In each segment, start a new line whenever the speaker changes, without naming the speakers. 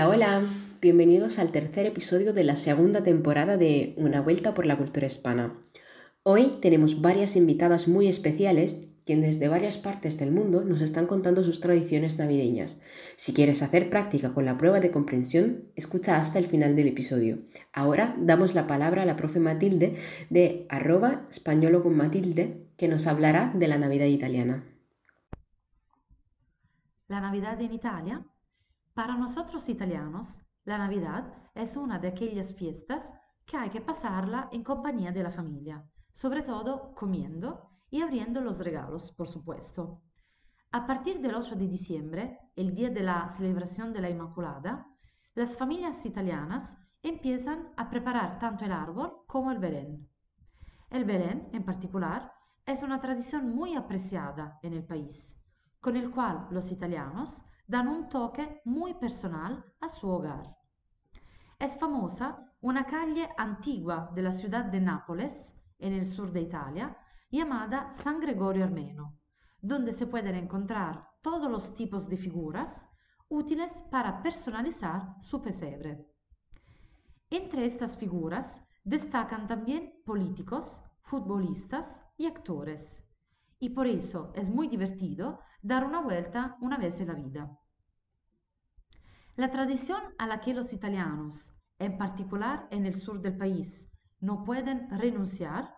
Hola, hola, bienvenidos al tercer episodio de la segunda temporada de Una vuelta por la cultura hispana. Hoy tenemos varias invitadas muy especiales quienes desde varias partes del mundo nos están contando sus tradiciones navideñas. Si quieres hacer práctica con la prueba de comprensión, escucha hasta el final del episodio. Ahora damos la palabra a la profe Matilde de arroba españolo con Matilde, que nos hablará de la Navidad italiana.
La Navidad en Italia. Para nosotros italianos, la Navidad es una de aquellas fiestas que hay que pasarla en compañía de la familia, sobre todo comiendo y abriendo los regalos, por supuesto. A partir del 8 de diciembre, el día de la celebración de la Inmaculada, las familias italianas empiezan a preparar tanto el árbol como el Belén. El Belén, en particular, es una tradición muy apreciada en el país, con el cual los italianos dan un toque muy personal a su hogar. Es famosa una calle antigua de la ciudad de Nápoles, en el sur de Italia, llamada San Gregorio Armeno, donde se pueden encontrar todos los tipos de figuras útiles para personalizar su pesebre. Entre estas figuras destacan también políticos, futbolistas y actores. Y por eso es muy divertido dar una vuelta una vez en la vida. La tradición a la que los italianos, en particular en el sur del país, no pueden renunciar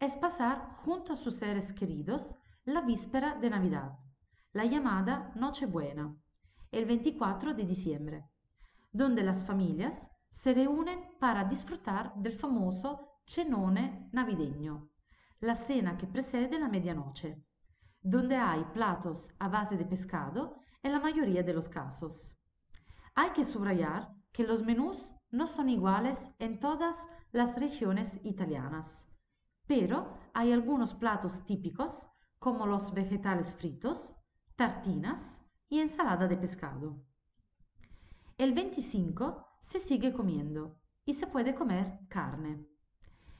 es pasar junto a sus seres queridos la víspera de Navidad, la llamada Nochebuena, el 24 de diciembre, donde las familias se reúnen para disfrutar del famoso cenone navideño, la cena que precede la medianoche, donde hay platos a base de pescado en la mayoría de los casos. Hay que subrayar que los menús no son iguales en todas las regiones italianas pero hay algunos platos típicos como los vegetales fritos, tartinas y ensalada de pescado. El 25 se sigue comiendo y se puede comer carne.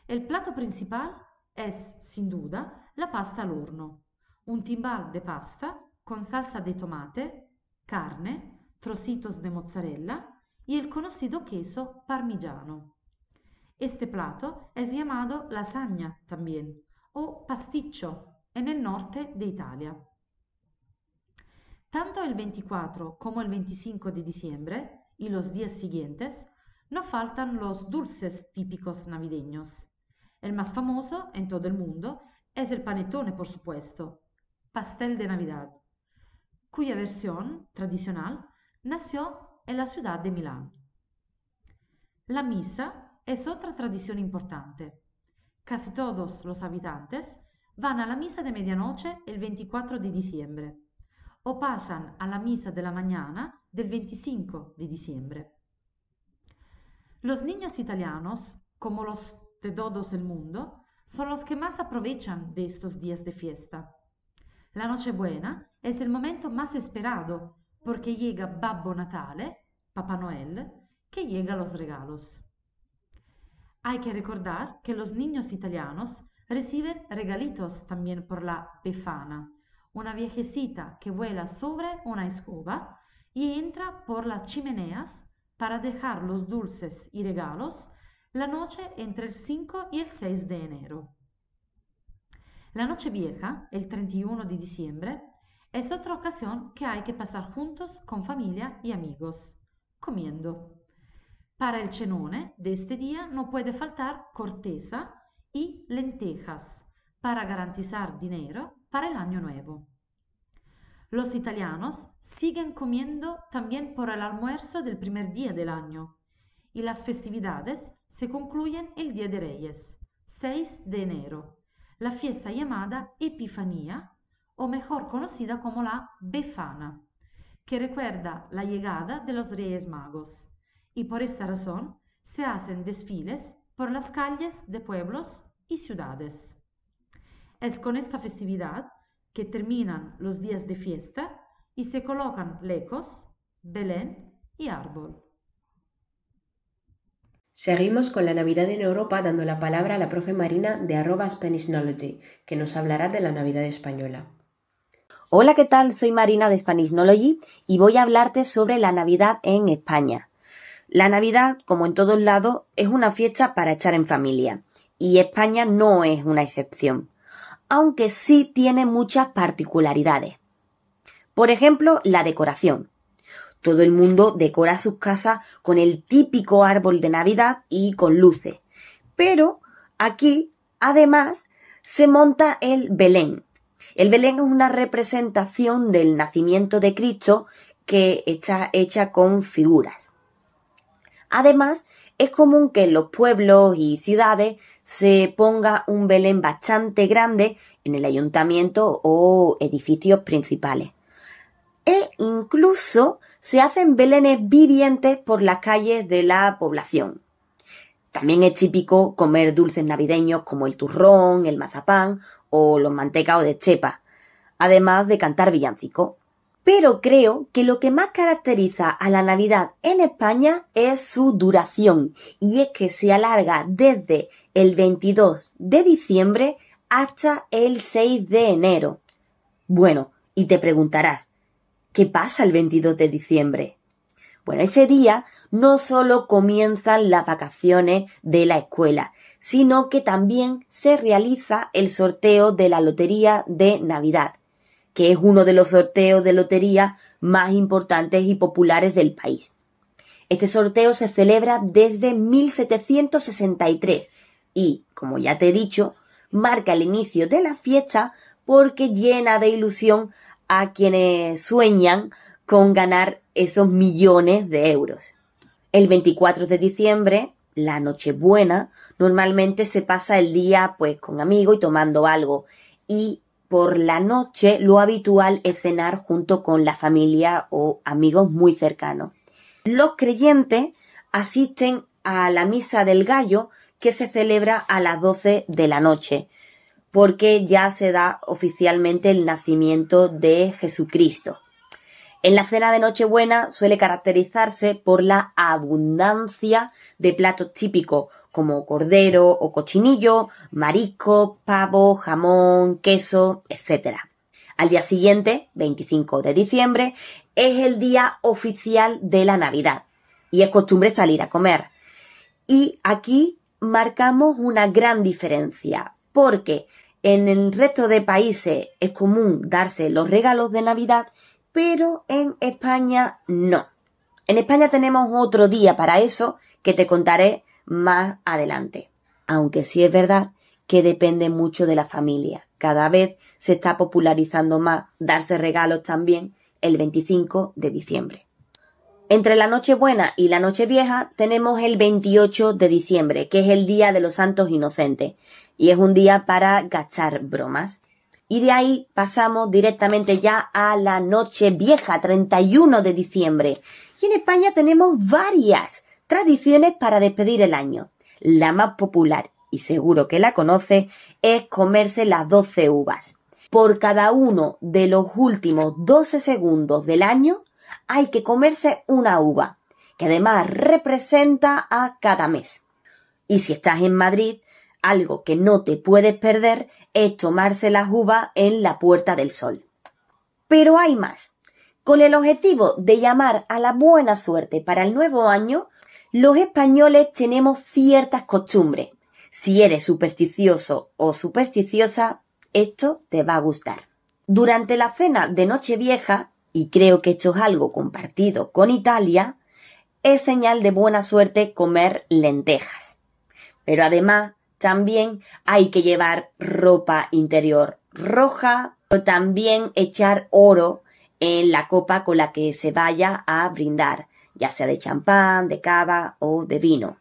El plato principal es, sin duda, la pasta al horno, un timbal de pasta con salsa de tomate, carne, trocitos de mozzarella y el conocido queso parmigiano. Este plato es llamado lasaña también o pasticcio en el norte de Italia. Tanto el 24 como el 25 de diciembre y los días siguientes no faltan los dulces típicos navideños. El más famoso en todo el mundo es el panettone, por supuesto, pastel de Navidad, cuya versión tradicional nació en la ciudad de Milán. La misa es otra tradición importante. Casi todos los habitantes van a la misa de medianoche el 24 de diciembre o pasan a la misa de la mañana del 25 de diciembre. Los niños italianos, como los de todos el mundo, son los que más aprovechan de estos días de fiesta. La Nochebuena es el momento más esperado porque llega Babbo Natale, Papá Noel, que llega los regalos. Hay que recordar que los niños italianos reciben regalitos también por la Befana, una viejecita que vuela sobre una escoba y entra por las chimeneas para dejar los dulces y regalos la noche entre el 5 y el 6 de enero. La noche vieja, el 31 de diciembre, es otra ocasión que hay que pasar juntos con familia y amigos, comiendo. Para el cenone de este día no puede faltar corteza y lentejas para garantizar dinero para el año nuevo. Los italianos siguen comiendo también por el almuerzo del primer día del año y las festividades se concluyen el Día de Reyes, 6 de enero, la fiesta llamada Epifanía o mejor conocida como la Befana, que recuerda la llegada de los Reyes Magos y por esta razón se hacen desfiles por las calles de pueblos y ciudades. Es con esta festividad que terminan los días de fiesta y se colocan lecos, Belén y árbol.
Seguimos con la Navidad en Europa dando la palabra a la profe Marina de arroba Knowledge, que nos hablará de la Navidad española.
Hola, ¿qué tal? Soy Marina de Spanisnology y voy a hablarte sobre la Navidad en España. La Navidad, como en todos lados, es una fiesta para echar en familia y España no es una excepción, aunque sí tiene muchas particularidades. Por ejemplo, la decoración. Todo el mundo decora sus casas con el típico árbol de Navidad y con luces. Pero aquí, además, se monta el Belén. El Belén es una representación del nacimiento de Cristo que está hecha con figuras. Además, es común que en los pueblos y ciudades se ponga un Belén bastante grande en el ayuntamiento o edificios principales. E incluso se hacen belenes vivientes por las calles de la población. También es típico comer dulces navideños como el turrón, el mazapán o los mantecaos de chepa, además de cantar villancicos. Pero creo que lo que más caracteriza a la Navidad en España es su duración, y es que se alarga desde el 22 de diciembre hasta el 6 de enero. Bueno, y te preguntarás, ¿Qué pasa el 22 de diciembre? Bueno, ese día no solo comienzan las vacaciones de la escuela, sino que también se realiza el sorteo de la Lotería de Navidad, que es uno de los sorteos de lotería más importantes y populares del país. Este sorteo se celebra desde 1763 y, como ya te he dicho, marca el inicio de la fiesta porque llena de ilusión a quienes sueñan con ganar esos millones de euros. El 24 de diciembre, la Nochebuena, normalmente se pasa el día pues con amigos y tomando algo y por la noche lo habitual es cenar junto con la familia o amigos muy cercanos. Los creyentes asisten a la misa del gallo que se celebra a las 12 de la noche, porque ya se da oficialmente el nacimiento de Jesucristo. En la cena de Nochebuena suele caracterizarse por la abundancia de platos típicos como cordero o cochinillo, marisco, pavo, jamón, queso, etc. Al día siguiente, 25 de diciembre, es el día oficial de la Navidad y es costumbre salir a comer. Y aquí marcamos una gran diferencia porque en el resto de países es común darse los regalos de Navidad, pero en España no. En España tenemos otro día para eso que te contaré más adelante. Aunque sí es verdad que depende mucho de la familia. Cada vez se está popularizando más darse regalos también el 25 de diciembre. Entre la Nochebuena y la Nochevieja tenemos el 28 de diciembre, que es el Día de los Santos Inocentes, y es un día para gachar bromas. Y de ahí pasamos directamente ya a la Nochevieja, 31 de diciembre. Y en España tenemos varias tradiciones para despedir el año. La más popular, y seguro que la conoce, es comerse las 12 uvas. Por cada uno de los últimos 12 segundos del año hay que comerse una uva, que además representa a cada mes. Y si estás en Madrid, algo que no te puedes perder es tomarse las uvas en la Puerta del Sol. Pero hay más. Con el objetivo de llamar a la buena suerte para el nuevo año, los españoles tenemos ciertas costumbres. Si eres supersticioso o supersticiosa, esto te va a gustar. Durante la cena de Nochevieja, y creo que esto es algo compartido con Italia, es señal de buena suerte comer lentejas. Pero además también hay que llevar ropa interior roja o también echar oro en la copa con la que se vaya a brindar, ya sea de champán, de cava o de vino.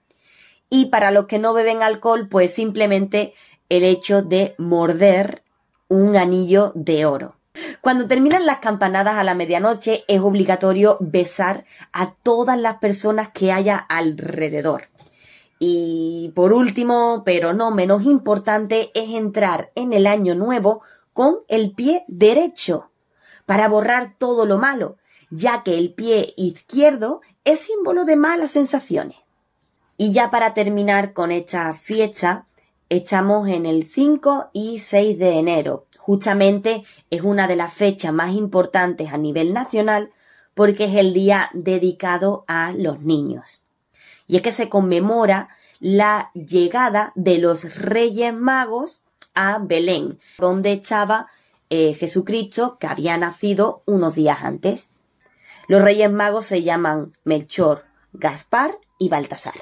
Y para los que no beben alcohol, pues simplemente el hecho de morder un anillo de oro. Cuando terminan las campanadas a la medianoche es obligatorio besar a todas las personas que haya alrededor. Y por último, pero no menos importante, es entrar en el año nuevo con el pie derecho para borrar todo lo malo, ya que el pie izquierdo es símbolo de malas sensaciones. Y ya para terminar con esta fiesta, Estamos en el 5 y 6 de enero. Justamente es una de las fechas más importantes a nivel nacional porque es el día dedicado a los niños. Y es que se conmemora la llegada de los Reyes Magos a Belén, donde estaba eh, Jesucristo, que había nacido unos días antes. Los Reyes Magos se llaman Melchor, Gaspar y Baltasar.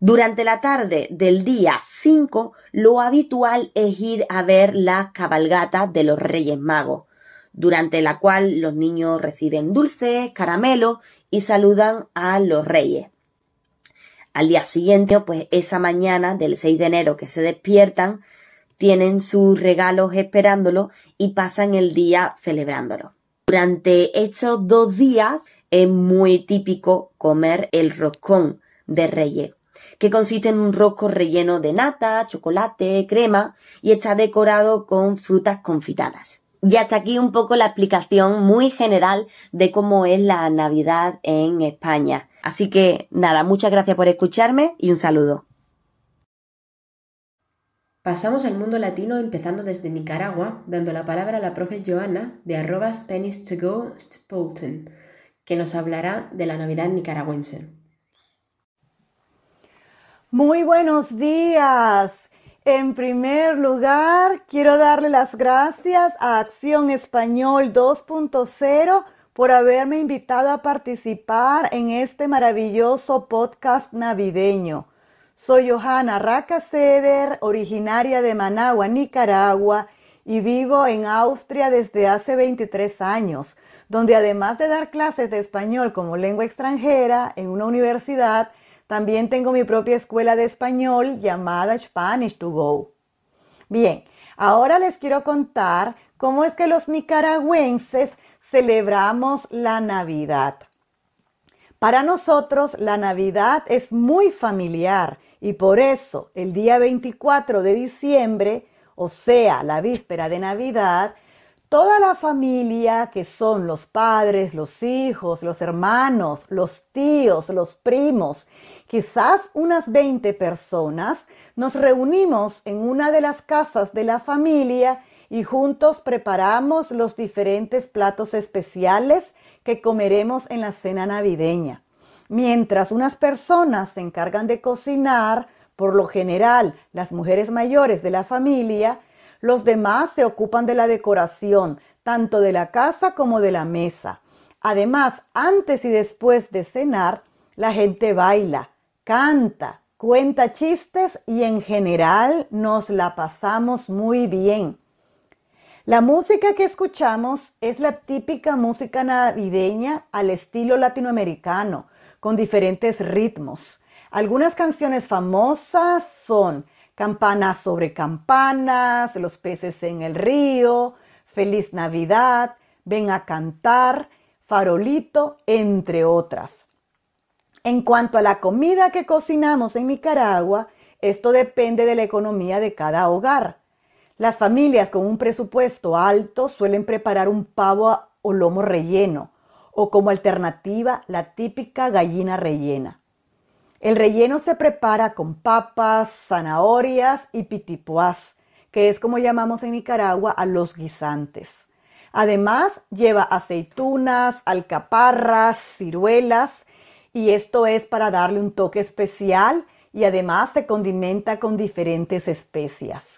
Durante la tarde del día 5, lo habitual es ir a ver la cabalgata de los Reyes Magos, durante la cual los niños reciben dulces, caramelos y saludan a los reyes. Al día siguiente, pues esa mañana del 6 de enero que se despiertan, tienen sus regalos esperándolo y pasan el día celebrándolo. Durante estos dos días es muy típico comer el roscón de reyes, que consiste en un rosco relleno de nata, chocolate, crema y está decorado con frutas confitadas. Y hasta aquí un poco la explicación muy general de cómo es la Navidad en España. Así que nada, muchas gracias por escucharme y un saludo.
Pasamos al mundo latino empezando desde Nicaragua, dando la palabra a la profe Joana de arroba Spanish to go que nos hablará de la Navidad nicaragüense.
Muy buenos días. En primer lugar, quiero darle las gracias a Acción Español 2.0 por haberme invitado a participar en este maravilloso podcast navideño. Soy Johanna Racaseder, originaria de Managua, Nicaragua, y vivo en Austria desde hace 23 años, donde además de dar clases de español como lengua extranjera en una universidad, también tengo mi propia escuela de español llamada Spanish to Go. Bien, ahora les quiero contar cómo es que los nicaragüenses celebramos la Navidad. Para nosotros la Navidad es muy familiar y por eso el día 24 de diciembre, o sea, la víspera de Navidad, toda la familia, que son los padres, los hijos, los hermanos, los tíos, los primos, quizás unas 20 personas, nos reunimos en una de las casas de la familia y juntos preparamos los diferentes platos especiales que comeremos en la cena navideña. Mientras unas personas se encargan de cocinar, por lo general las mujeres mayores de la familia, los demás se ocupan de la decoración, tanto de la casa como de la mesa. Además, antes y después de cenar, la gente baila, canta, cuenta chistes y en general nos la pasamos muy bien. La música que escuchamos es la típica música navideña al estilo latinoamericano, con diferentes ritmos. Algunas canciones famosas son Campanas sobre campanas, Los peces en el río, Feliz Navidad, Ven a cantar, Farolito, entre otras. En cuanto a la comida que cocinamos en Nicaragua, esto depende de la economía de cada hogar. Las familias con un presupuesto alto suelen preparar un pavo o lomo relleno o como alternativa la típica gallina rellena. El relleno se prepara con papas, zanahorias y pitipuás, que es como llamamos en Nicaragua a los guisantes. Además, lleva aceitunas, alcaparras, ciruelas, y esto es para darle un toque especial y además se condimenta con diferentes especias.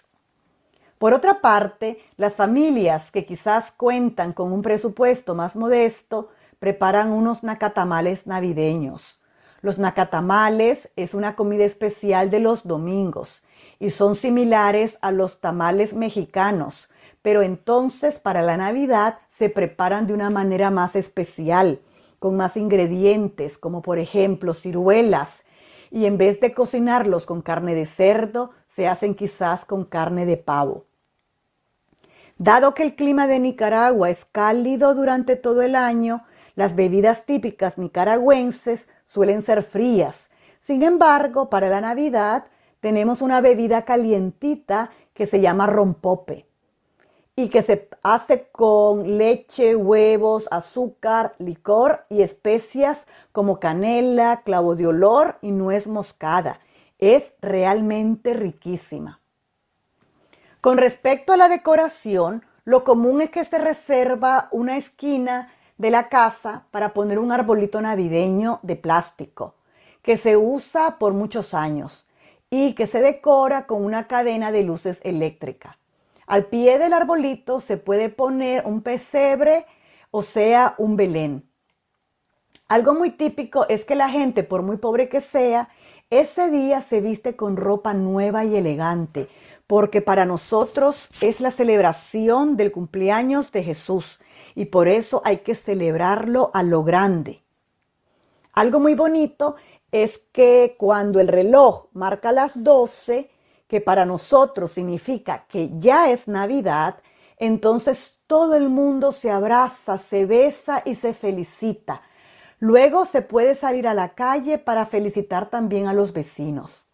Por otra parte, las familias que quizás cuentan con un presupuesto más modesto preparan unos nacatamales navideños. Los nacatamales es una comida especial de los domingos y son similares a los tamales mexicanos, pero entonces para la Navidad se preparan de una manera más especial, con más ingredientes, como por ejemplo ciruelas, y en vez de cocinarlos con carne de cerdo, se hacen quizás con carne de pavo. Dado que el clima de Nicaragua es cálido durante todo el año, las bebidas típicas nicaragüenses suelen ser frías. Sin embargo, para la Navidad tenemos una bebida calientita que se llama rompope y que se hace con leche, huevos, azúcar, licor y especias como canela, clavo de olor y nuez moscada. es realmente riquísima. Con respecto a la decoración, lo común es que se reserva una esquina de la casa para poner un arbolito navideño de plástico que se usa por muchos años y que se decora con una cadena de luces eléctrica. Al pie del arbolito se puede poner un pesebre, o sea, un Belén. Algo muy típico es que la gente, por muy pobre que sea, ese día se viste con ropa nueva y elegante, porque para nosotros es la celebración del cumpleaños de Jesús y por eso hay que celebrarlo a lo grande. Algo muy bonito es que cuando el reloj marca las 12, que para nosotros significa que ya es Navidad, entonces todo el mundo se abraza, se besa y se felicita. Luego se puede salir a la calle para felicitar también a los vecinos.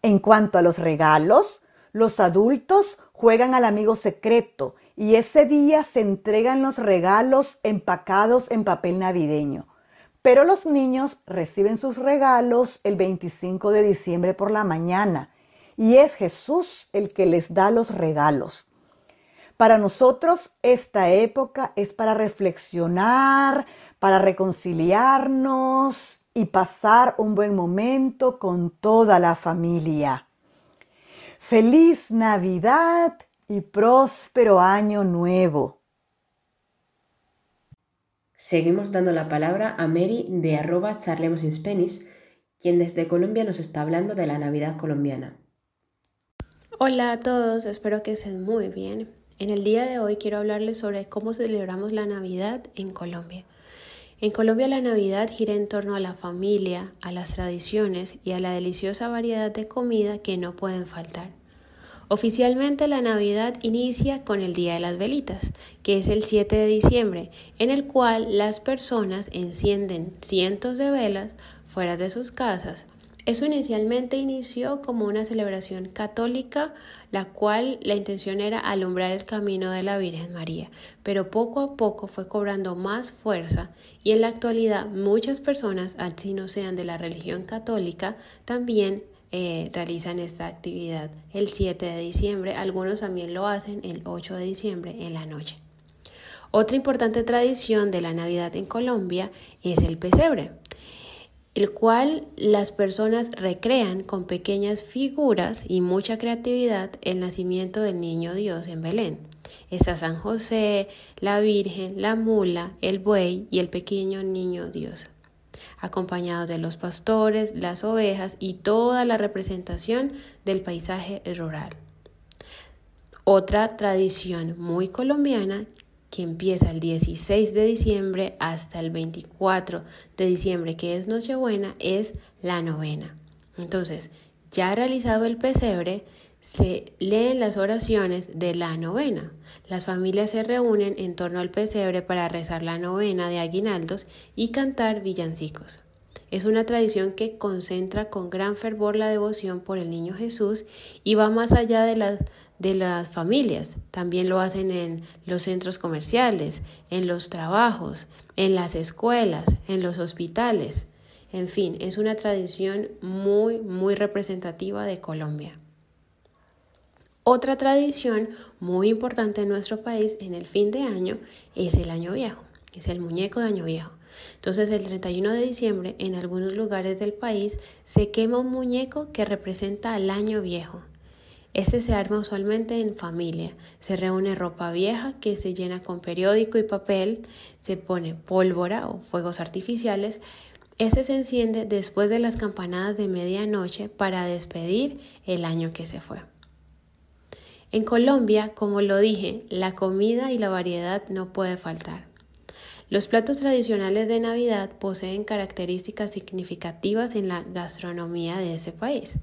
En cuanto a los regalos, los adultos juegan al amigo secreto y ese día se entregan los regalos empacados en papel navideño. Pero los niños reciben sus regalos el 25 de diciembre por la mañana y es Jesús el que les da los regalos. Para nosotros esta época es para reflexionar, para reconciliarnos y pasar un buen momento con toda la familia. Feliz Navidad y próspero año nuevo.
Seguimos dando la palabra a Mary de arroba charlemos in Spanish, quien desde Colombia nos está hablando de la Navidad colombiana.
Hola a todos, espero que estén muy bien. En el día de hoy quiero hablarles sobre cómo celebramos la Navidad en Colombia. En Colombia la Navidad gira en torno a la familia, a las tradiciones y a la deliciosa variedad de comida que no pueden faltar. Oficialmente la Navidad inicia con el Día de las Velitas, que es el 7 de diciembre, en el cual las personas encienden cientos de velas fuera de sus casas. Eso inicialmente inició como una celebración católica, la cual la intención era alumbrar el camino de la Virgen María, pero poco a poco fue cobrando más fuerza y en la actualidad muchas personas, así no sean de la religión católica, también eh, realizan esta actividad el 7 de diciembre, algunos también lo hacen el 8 de diciembre en la noche. Otra importante tradición de la Navidad en Colombia es el pesebre el cual las personas recrean con pequeñas figuras y mucha creatividad el nacimiento del niño Dios en Belén. Está San José, la Virgen, la mula, el buey y el pequeño niño Dios, acompañados de los pastores, las ovejas y toda la representación del paisaje rural. Otra tradición muy colombiana que empieza el 16 de diciembre hasta el 24 de diciembre, que es Nochebuena, es la novena. Entonces, ya realizado el pesebre, se leen las oraciones de la novena. Las familias se reúnen en torno al pesebre para rezar la novena de aguinaldos y cantar villancicos. Es una tradición que concentra con gran fervor la devoción por el niño Jesús y va más allá de las de las familias, también lo hacen en los centros comerciales, en los trabajos, en las escuelas, en los hospitales. En fin, es una tradición muy, muy representativa de Colombia. Otra tradición muy importante en nuestro país en el fin de año es el año viejo, es el muñeco de año viejo. Entonces el 31 de diciembre en algunos lugares del país se quema un muñeco que representa al año viejo. Este se arma usualmente en familia. Se reúne ropa vieja que se llena con periódico y papel, se pone pólvora o fuegos artificiales. Este se enciende después de las campanadas de medianoche para despedir el año que se fue. En Colombia, como lo dije, la comida y la variedad no puede faltar. Los platos tradicionales de Navidad poseen características significativas en la gastronomía de ese país.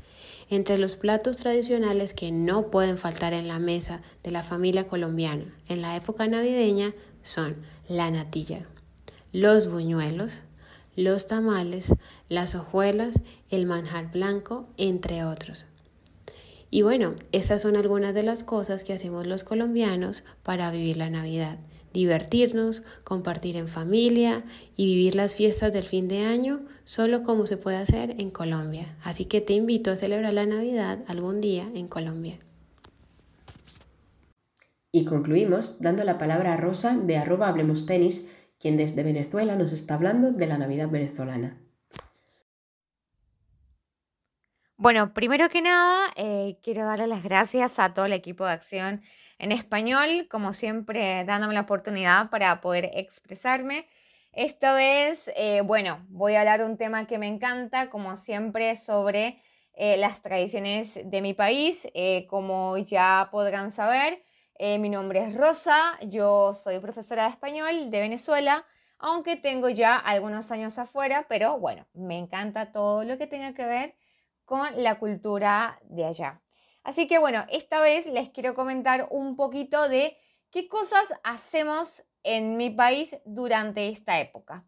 Entre los platos tradicionales que no pueden faltar en la mesa de la familia colombiana en la época navideña son la natilla, los buñuelos, los tamales, las hojuelas, el manjar blanco, entre otros. Y bueno, estas son algunas de las cosas que hacemos los colombianos para vivir la Navidad. divertirnos, compartir en familia y vivir las fiestas del fin de año solo como se puede hacer en Colombia. Así que te invito a celebrar la Navidad algún día en Colombia.
Y concluimos dando la palabra a Rosa de arroba Hablemos Penis, quien desde Venezuela nos está hablando de la Navidad venezolana.
Bueno, primero que nada, eh, quiero darle las gracias a todo el equipo de acción en español, como siempre, dándome la oportunidad para poder expresarme. Esta vez, eh, bueno, voy a hablar un tema que me encanta, como siempre, sobre eh, las tradiciones de mi país. como ya podrán saber, mi nombre es Rosa, yo soy profesora de español de Venezuela, aunque tengo ya algunos años afuera, pero bueno, me encanta todo lo que tenga que ver con la cultura de allá. Así que bueno, esta vez les quiero comentar un poquito de qué cosas hacemos en mi país durante esta época.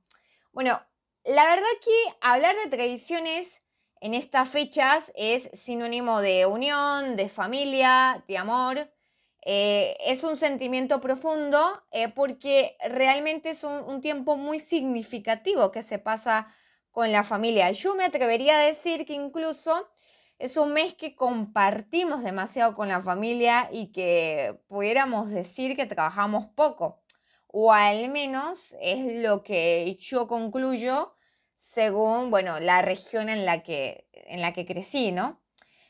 Bueno, la verdad que hablar de tradiciones en estas fechas es sinónimo de unión, de familia, de amor. Eh, es un sentimiento profundo eh, porque realmente es un, un, tiempo muy significativo que se pasa con la familia. Yo me atrevería a decir que incluso es un mes que compartimos demasiado con la familia y que pudiéramos decir que trabajamos poco. O al menos es lo que yo concluyo según, bueno, la región en la que, en la que crecí, ¿no?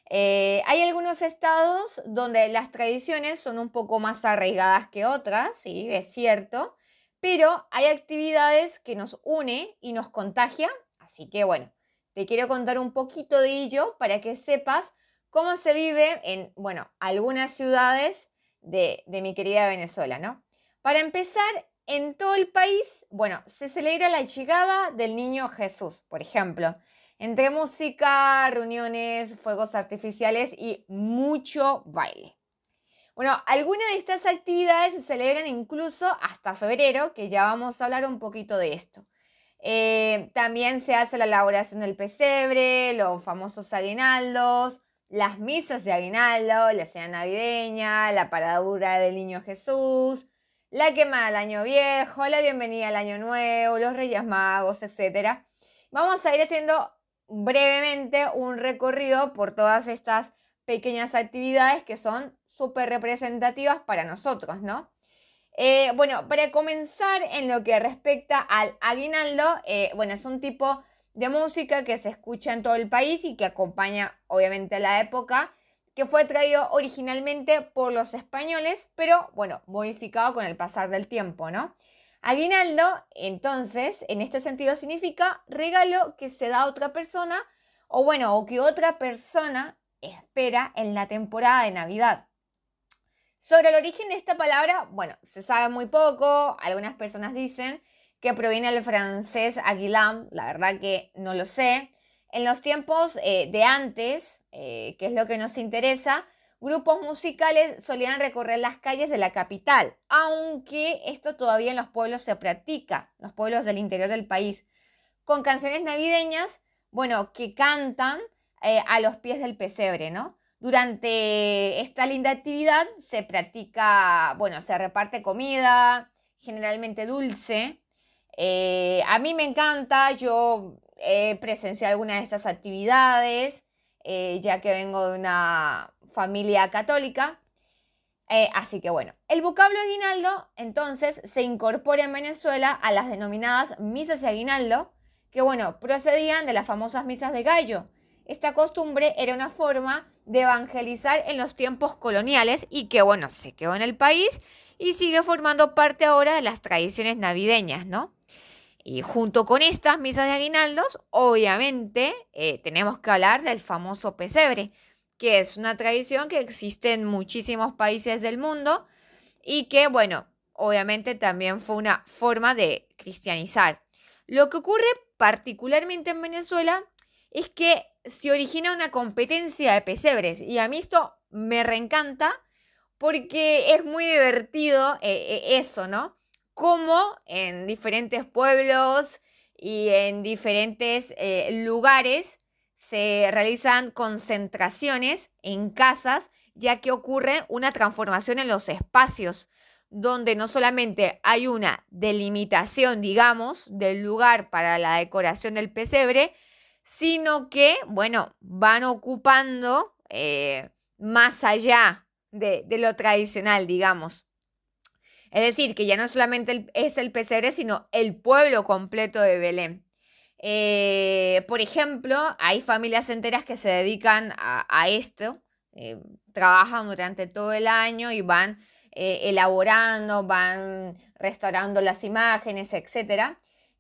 Eh, hay algunos estados donde las tradiciones son un poco más arraigadas que otras, sí, es cierto, pero hay actividades que nos une y nos contagia Así que bueno, te quiero contar un poquito de ello para que sepas cómo se vive en, bueno, algunas ciudades de, de mi querida Venezuela, ¿no? Para empezar, en todo el país, bueno, se celebra la llegada del niño Jesús, por ejemplo, entre música, reuniones, fuegos artificiales y mucho baile. Bueno, algunas de estas actividades se celebran incluso hasta febrero, que ya vamos a hablar un poquito de esto. Eh, también se hace la elaboración del pesebre, los famosos aguinaldos, las misas de aguinaldo, la cena navideña, la paradura del niño Jesús, la quema del año viejo, la bienvenida al año nuevo, los reyes magos, etc. Vamos a ir haciendo brevemente un recorrido por todas estas pequeñas actividades que son súper representativas para nosotros, ¿no? Eh, bueno, para comenzar en lo que respecta al aguinaldo, eh, bueno, es un tipo de música que se escucha en todo el país y que acompaña obviamente a la época, que fue traído originalmente por los españoles, pero bueno, modificado con el pasar del tiempo, ¿no? Aguinaldo, entonces, en este sentido significa regalo que se da a otra persona o bueno, o que otra persona espera en la temporada de Navidad. Sobre el origen de esta palabra, bueno, se sabe muy poco. Algunas personas dicen que proviene del francés aguilam, la verdad que no lo sé. En los tiempos eh, de antes, eh, que es lo que nos interesa, grupos musicales solían recorrer las calles de la capital, aunque esto todavía en los pueblos se practica, los pueblos del interior del país, con canciones navideñas, bueno, que cantan eh, a los pies del pesebre, ¿no? Durante esta linda actividad se practica, bueno, se reparte comida, generalmente dulce. Eh, a mí me encanta, yo he presenciado algunas de estas actividades, eh, ya que vengo de una familia católica. Eh, así que bueno, el vocablo aguinaldo entonces se incorpora en Venezuela a las denominadas misas de aguinaldo, que bueno, procedían de las famosas misas de gallo. Esta costumbre era una forma de evangelizar en los tiempos coloniales y que, bueno, se quedó en el país y sigue formando parte ahora de las tradiciones navideñas, ¿no? Y junto con estas misas de aguinaldos, obviamente eh, tenemos que hablar del famoso pesebre, que es una tradición que existe en muchísimos países del mundo y que, bueno, obviamente también fue una forma de cristianizar. Lo que ocurre particularmente en Venezuela es que se origina una competencia de pesebres y a mí esto me reencanta porque es muy divertido eh, eh, eso, ¿no? Como en diferentes pueblos y en diferentes eh, lugares se realizan concentraciones en casas ya que ocurre una transformación en los espacios donde no solamente hay una delimitación, digamos, del lugar para la decoración del pesebre, sino que, bueno, van ocupando eh, más allá de, lo tradicional, digamos. Es decir, que ya no solamente es el pesebre, sino el pueblo completo de Belén. Eh, por ejemplo, hay familias enteras que se dedican a, esto, eh, trabajan durante todo el año y van elaborando, van restaurando las imágenes, etc.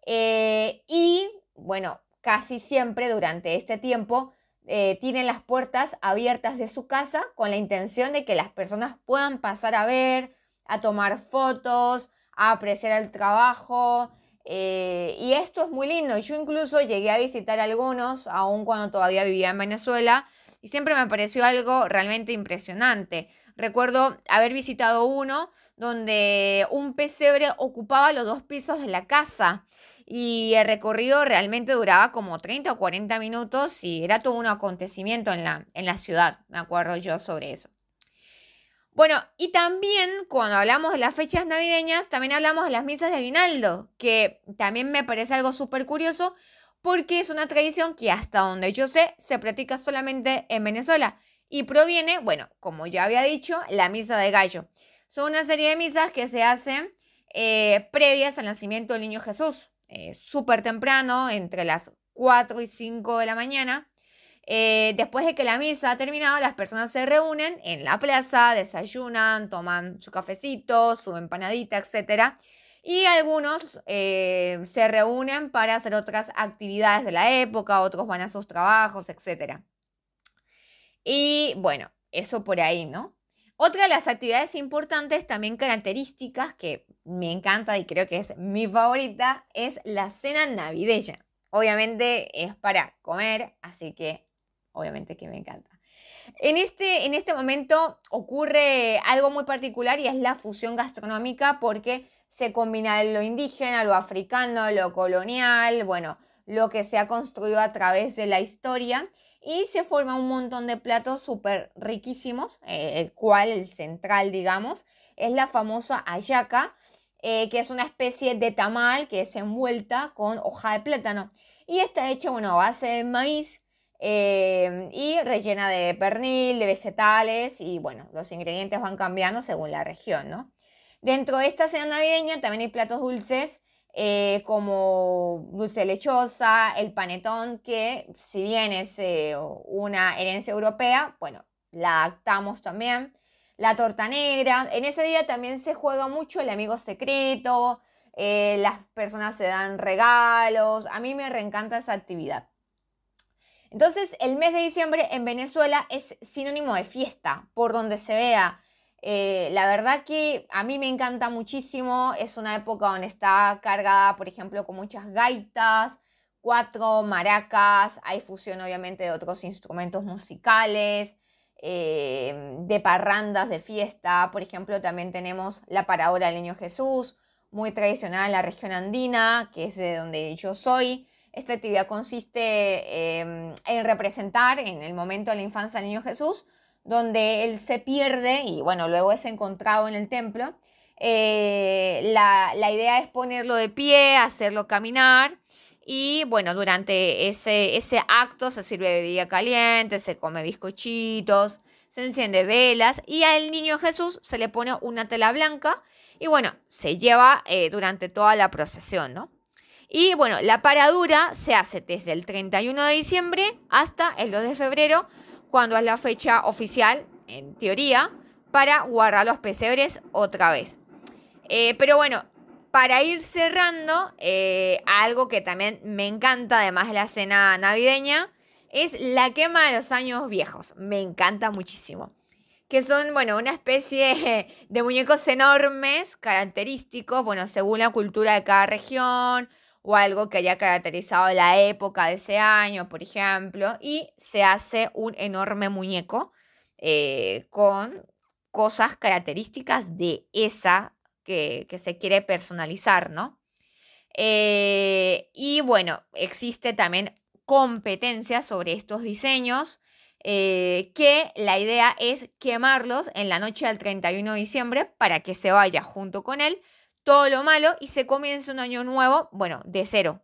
y bueno, casi siempre durante este tiempo eh, tienen las puertas abiertas de su casa con la intención de que las personas puedan pasar a ver, a tomar fotos, a apreciar el trabajo. Eh, y esto es muy lindo. Yo incluso llegué a visitar algunos, aún cuando todavía vivía en Venezuela, y siempre me pareció algo realmente impresionante. Recuerdo haber visitado uno donde un pesebre ocupaba los dos pisos de la casa y el recorrido realmente duraba como 30 o 40 minutos y era todo un acontecimiento en la, en la ciudad, me acuerdo yo sobre eso. Bueno, y también cuando hablamos de las fechas navideñas, también hablamos de las misas de aguinaldo, que también me parece algo súper curioso porque es una tradición que hasta donde yo sé se practica solamente en Venezuela y proviene, bueno, como ya había dicho, la misa de gallo. Son una serie de misas que se hacen eh, previas al nacimiento del niño Jesús. Eh, súper temprano, entre las 4 y 5 de la mañana. Eh, después de que la misa ha terminado, las personas se reúnen en la plaza, desayunan, toman su cafecito, su empanadita, etc. Y algunos eh, se reúnen para hacer otras actividades de la época, otros van a sus trabajos, etc. Y bueno, eso por ahí, ¿no? Otra de las actividades importantes, también características, que me encanta y creo que es mi favorita, es la cena navideña. Obviamente es para comer, así que obviamente que me encanta. En este, en este momento ocurre algo muy particular y es la fusión gastronómica porque se combina lo indígena, lo africano, lo colonial, bueno, lo que se ha construido a través de la historia y se forma un montón de platos súper riquísimos, eh, el cual, el central, digamos, es la famosa ayaca, eh, que es una especie de tamal que es envuelta con hoja de plátano y está hecha, bueno, a base de maíz eh, y rellena de pernil, de vegetales y, bueno, los ingredientes van cambiando según la región, ¿no? Dentro de esta cena navideña también hay platos dulces eh, como dulce lechosa, el panetón, que si bien es eh, una herencia europea, bueno, la adaptamos también. La torta negra, en ese día también se juega mucho el amigo secreto, eh, las personas se dan regalos, a mí me reencanta esa actividad. Entonces, el mes de diciembre en Venezuela es sinónimo de fiesta, por donde se vea. Eh, la verdad que a mí me encanta muchísimo, es una época donde está cargada, por ejemplo, con muchas gaitas, cuatro maracas, hay fusión obviamente de otros instrumentos musicales, eh, de parrandas de fiesta, por ejemplo, también tenemos la paradora del Niño Jesús, muy tradicional en la región andina, que es de donde yo soy. Esta actividad consiste em, en representar en el momento de la infancia del Niño Jesús donde él se pierde y bueno, luego es encontrado en el templo. Eh, la, idea es ponerlo de pie, hacerlo caminar y bueno, durante ese, ese acto se sirve bebida caliente, se come bizcochitos, se enciende velas y al niño Jesús se le pone una tela blanca y bueno, se lleva eh, durante toda la procesión, ¿no? Y bueno, la paradura se hace desde el 31 de diciembre hasta el 2 de febrero cuando es la fecha oficial, en teoría, para guardar los pesebres otra vez. Eh, pero bueno, para ir cerrando, eh, algo que también me encanta, además de la cena navideña, es la quema de los años viejos. Me encanta muchísimo. Que son, bueno, una especie de muñecos enormes, característicos, bueno, según la cultura de cada región, o algo que haya caracterizado la época de ese año, por ejemplo, y se hace un enorme muñeco eh, con cosas características de esa que, se quiere personalizar, ¿no? Eh, y bueno, existe también competencia sobre estos diseños. eh, que la idea es quemarlos en la noche del 31 de diciembre para que se vaya junto con él todo lo malo y se comience un año nuevo, bueno, de cero.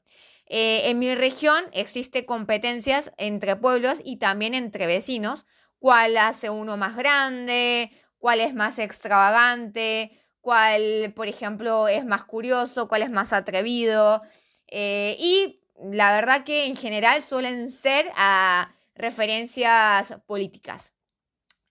Eh, en mi región existe competencias entre pueblos y también entre vecinos, cuál hace uno más grande, cuál es más extravagante, cuál, por ejemplo, es más curioso, cuál es más atrevido. Eh, y la verdad que en general suelen ser a referencias políticas.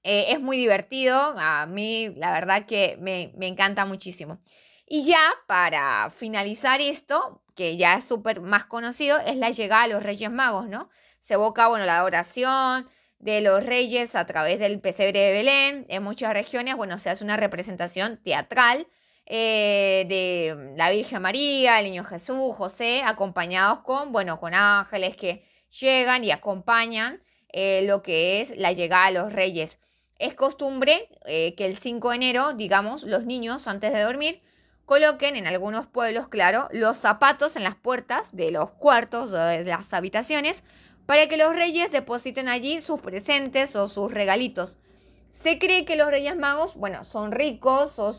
Eh, es muy divertido, a mí la verdad que me, me encanta muchísimo. Y ya para finalizar esto, que ya es súper más conocido, es la llegada a los Reyes Magos, ¿no? Se evoca, bueno, la oración de los reyes a través del pesebre de Belén. En muchas regiones, bueno, se hace una representación teatral eh, de la Virgen María, el Niño Jesús, José, acompañados con, bueno, con ángeles que llegan y acompañan eh, lo que es la llegada a los reyes. Es costumbre eh, que el 5 de enero, digamos, los niños antes de dormir coloquen en algunos pueblos, claro, los zapatos en las puertas de los cuartos o de las habitaciones para que los reyes depositen allí sus presentes o sus regalitos. Se cree que los reyes magos, bueno, son ricos o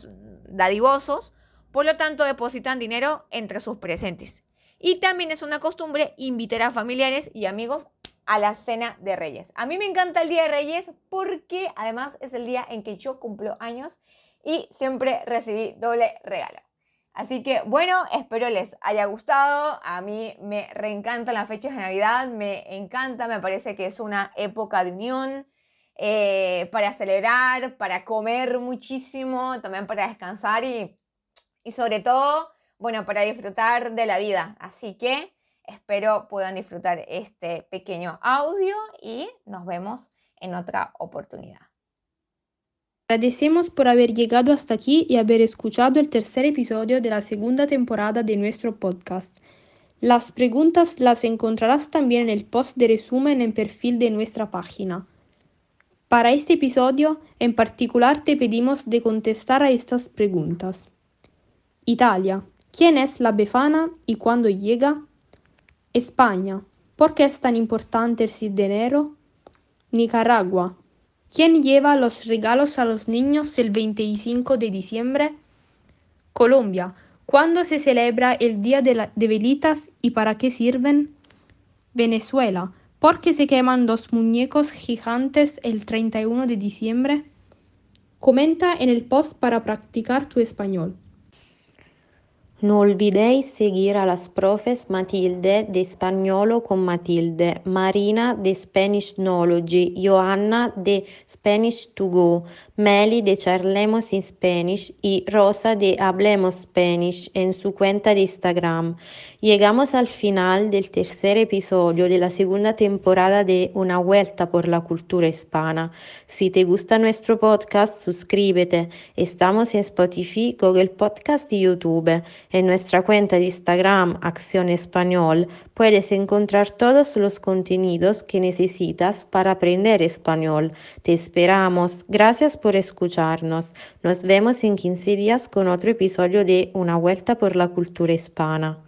dadivosos, por lo tanto depositan dinero entre sus presentes. Y también es una costumbre invitar a familiares y amigos a la cena de Reyes. A mí me encanta el Día de Reyes porque además es el día en que yo cumplo años y siempre recibí doble regalo. Así que bueno, espero les haya gustado. A mí me reencantan las fechas de Navidad, me encanta, me parece que es una época de unión eh, para celebrar, para comer muchísimo, también para descansar y, y sobre todo, bueno, para disfrutar de la vida. Así que espero puedan disfrutar este pequeño audio y nos vemos en otra oportunidad.
Agradecemos por haber llegado hasta aquí y haber escuchado el tercer episodio de la segunda temporada de nuestro podcast. Las preguntas las encontrarás también en el post de resumen en perfil de nuestra página. Para este episodio en particular te pedimos de contestar a estas preguntas. Italia. ¿Quién es la Befana y cuándo llega? España. ¿Por qué es tan importante el 6 de enero? Nicaragua. ¿Quién lleva los regalos a los niños el 25 de diciembre? Colombia. ¿Cuándo se celebra el Día de, Velitas y para qué sirven? Venezuela. ¿Por qué se queman dos muñecos gigantes el 31 de diciembre? Comenta en el post para practicar tu español.
No olvidéis seguir a las profes Matilde de Españolo con Matilde, Marina de Spanish Knowledge, Johanna de Spanish to Go, Meli de Charlemos in Spanish y Rosa de Hablemos Spanish en su cuenta de Instagram. Llegamos al final del tercer episodio de la segunda temporada de Una vuelta por la cultura hispana. Si te gusta nuestro podcast, suscríbete. Estamos en Spotify, Google Podcast y YouTube. En nuestra cuenta de Instagram Acción Español puedes encontrar todos los contenidos que necesitas para aprender español. Te esperamos. Gracias por escucharnos. Nos vemos en 15 días con otro episodio de Una vuelta por la cultura hispana.